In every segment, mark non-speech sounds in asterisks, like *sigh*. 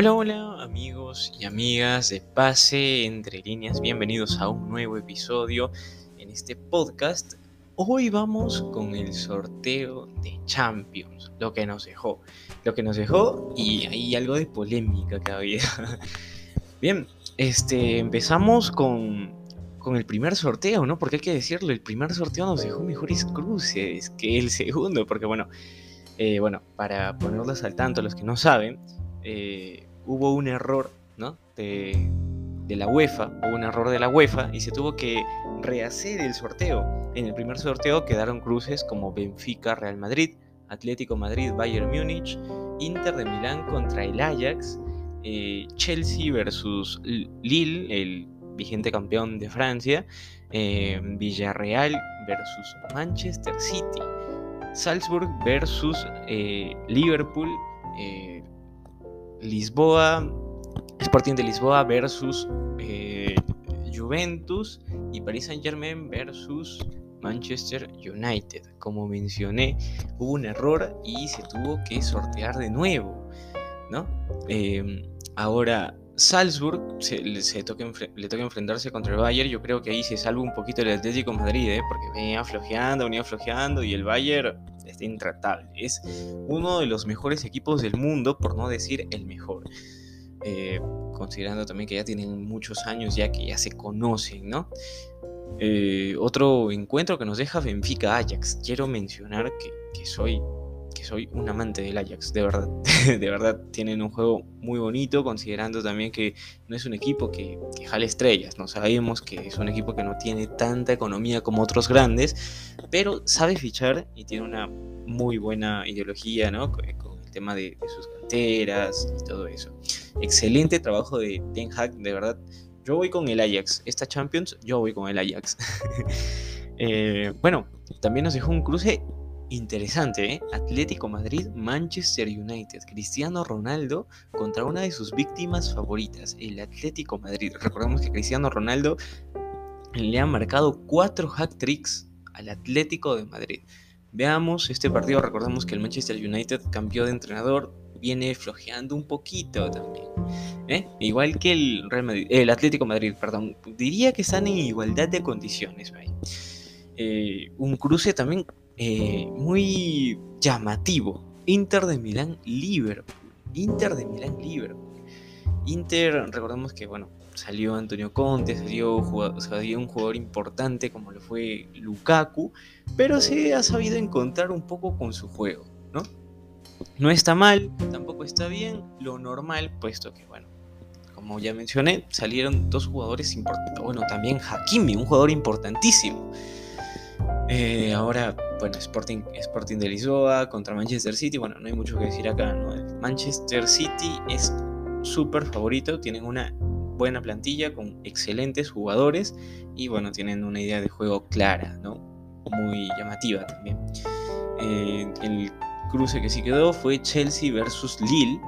Hola, hola amigos y amigas de Pase entre líneas, bienvenidos a un nuevo episodio en este podcast. Hoy vamos con el sorteo de Champions, lo que nos dejó, lo que nos dejó y hay algo de polémica que había. *laughs* Bien, este, empezamos con, con el primer sorteo, ¿no? Porque hay que decirlo, el primer sorteo nos dejó mejores cruces que el segundo, porque bueno, eh, bueno, para ponerlos al tanto, los que no saben, eh, hubo un error ¿no? de, la UEFA, hubo un error de la UEFA y se tuvo que rehacer el sorteo. En el primer sorteo quedaron cruces como Benfica, Real Madrid, Atlético Madrid, Bayern Múnich, Inter de Milán contra el Ajax, eh, Chelsea versus Lille, el vigente campeón de Francia, eh, Villarreal versus Manchester City, Salzburg versus eh, Liverpool, Lisboa, Sporting de Lisboa versus eh, Juventus y Paris Saint Germain versus Manchester United. Como mencioné, hubo un error y se tuvo que sortear de nuevo, ¿no? Em, ahora, Salzburg le toca enfrentarse contra el Bayern. Yo creo que ahí se salva un poquito el Atlético Madrid, ¿eh? porque venía flojeando, venía flojeando y el Bayern está intratable. Es uno de los mejores equipos del mundo, por no decir el mejor. Eh, considerando también que ya tienen muchos años ya que ya se conocen, ¿no? Eh, otro encuentro que nos deja Benfica Ajax. Quiero mencionar que soy que soy un amante del Ajax, de verdad. *laughs* de verdad, tienen un juego muy bonito, considerando también que no es un equipo que, jale estrellas. No sabemos que es un equipo que no tiene tanta economía como otros grandes, pero sabe fichar y tiene una muy buena ideología, ¿no? Con, el tema de, sus canteras y todo eso. Excelente trabajo de Ten Hag, de verdad. Yo voy con el Ajax. Esta Champions, yo voy con el Ajax. *laughs* Eh, bueno, también nos dejó un cruce Interesante, ¿eh? Atlético Madrid, Manchester United, Cristiano Ronaldo contra una de sus víctimas favoritas, el Atlético Madrid. Recordemos que Cristiano Ronaldo le ha marcado cuatro hat tricks al Atlético de Madrid. Veamos este partido, recordemos que el Manchester United cambió de entrenador, viene flojeando un poquito también. ¿eh? Igual que el, Real Madrid, el Atlético Madrid, perdón. Diría que están en igualdad de condiciones. Eh, un cruce también eh, muy llamativo. Inter de Milán Liverpool. Inter de Milán Liverpool. Inter, recordemos que bueno, salió Antonio Conte, salió, un jugador importante como lo fue Lukaku, pero se ha sabido encontrar un poco con su juego, ¿no? No está mal, tampoco está bien, lo normal, puesto que bueno, como ya mencioné, salieron dos jugadores importantes, bueno, también Hakimi, un jugador importantísimo. Eh, ahora, bueno, Sporting, Sporting de Lisboa contra Manchester City. Bueno, no hay mucho que decir acá, ¿no? Manchester City es súper favorito, tienen una buena plantilla con excelentes jugadores y bueno, tienen una idea de juego clara, ¿no? Muy llamativa también. Eh, el cruce que sí quedó fue Chelsea versus Lille,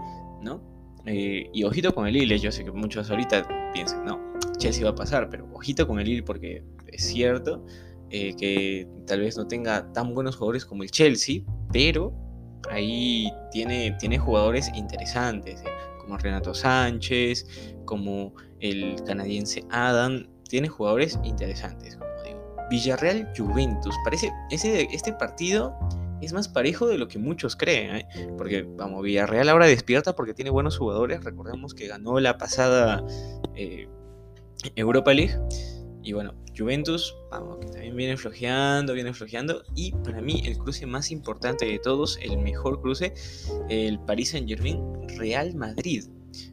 ¿no? Eh, y ojito con el Lille, yo sé que muchos ahorita piensan, no, Chelsea va a pasar, pero ojito con el Lille porque es cierto eh, que tal vez no tenga tan buenos jugadores como el Chelsea, pero ahí tiene, tiene jugadores interesantes, eh, como Renato Sánchez, como el canadiense Adam, tiene jugadores interesantes, como digo. Villarreal Juventus, parece, ese, este partido es más parejo de lo que muchos creen, ¿eh? porque vamos, Villarreal ahora despierta porque tiene buenos jugadores, recordemos que ganó la pasada Europa League y bueno, Juventus, vamos, que también viene flojeando, viene flojeando. Y para mí el cruce más importante de todos, el mejor cruce, el Paris Saint Germain Real Madrid.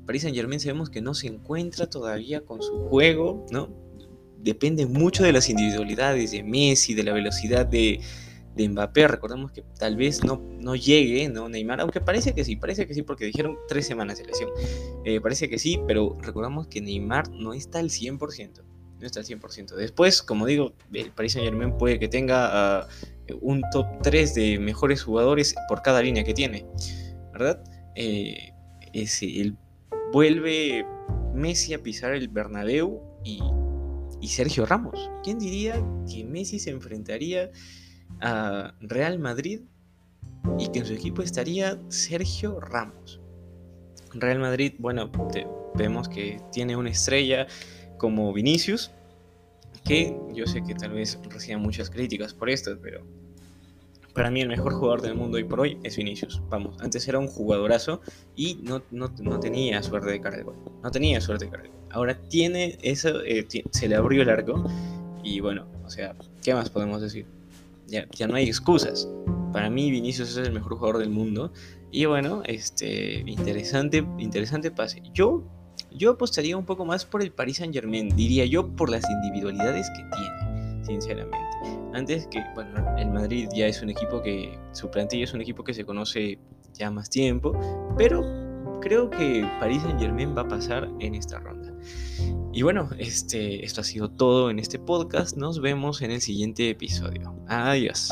Paris Saint Germain sabemos que no se encuentra todavía con su juego, ¿no? Depende mucho de las individualidades de Messi, de la velocidad de, de Mbappé. Recordemos que tal vez no, no llegue, ¿no? Neymar, aunque parece que sí, parece que sí, porque dijeron tres semanas de lesión. Eh, parece que sí, pero recordamos que Neymar no está al 100% no está al 100%. Después, como digo, el Paris Saint Germain puede que tenga ah, un top 3 de mejores jugadores por cada línea que tiene, ¿verdad? Eh, ese, vuelve Messi a pisar el Bernabéu y, y Sergio Ramos. ¿Quién diría que Messi se enfrentaría a Real Madrid y que en su equipo estaría Sergio Ramos? Real Madrid, bueno, vemos que tiene una estrella como Vinicius, que yo sé que tal vez reciba muchas críticas por esto, pero para mí el mejor jugador del mundo hoy por hoy es Vinicius. Vamos, antes era un jugadorazo y no, no, tenía suerte de cargar No tenía suerte de cargar Ahora tiene eso, eh, se le abrió el arco y bueno, o sea, ¿qué más podemos decir? Ya, ya no hay excusas. Para mí Vinicius es el mejor jugador del mundo y bueno, este interesante, interesante pase. Yo yo apostaría un poco más por el Paris Saint Germain, diría yo por las individualidades que tiene, sinceramente. Antes que, bueno, el Madrid ya es un equipo que, su plantilla es un equipo que se conoce ya más tiempo, pero creo que Paris Saint Germain va a pasar en esta ronda. Y bueno, este, esto ha sido todo en este podcast. Nos vemos en el siguiente episodio. Adiós.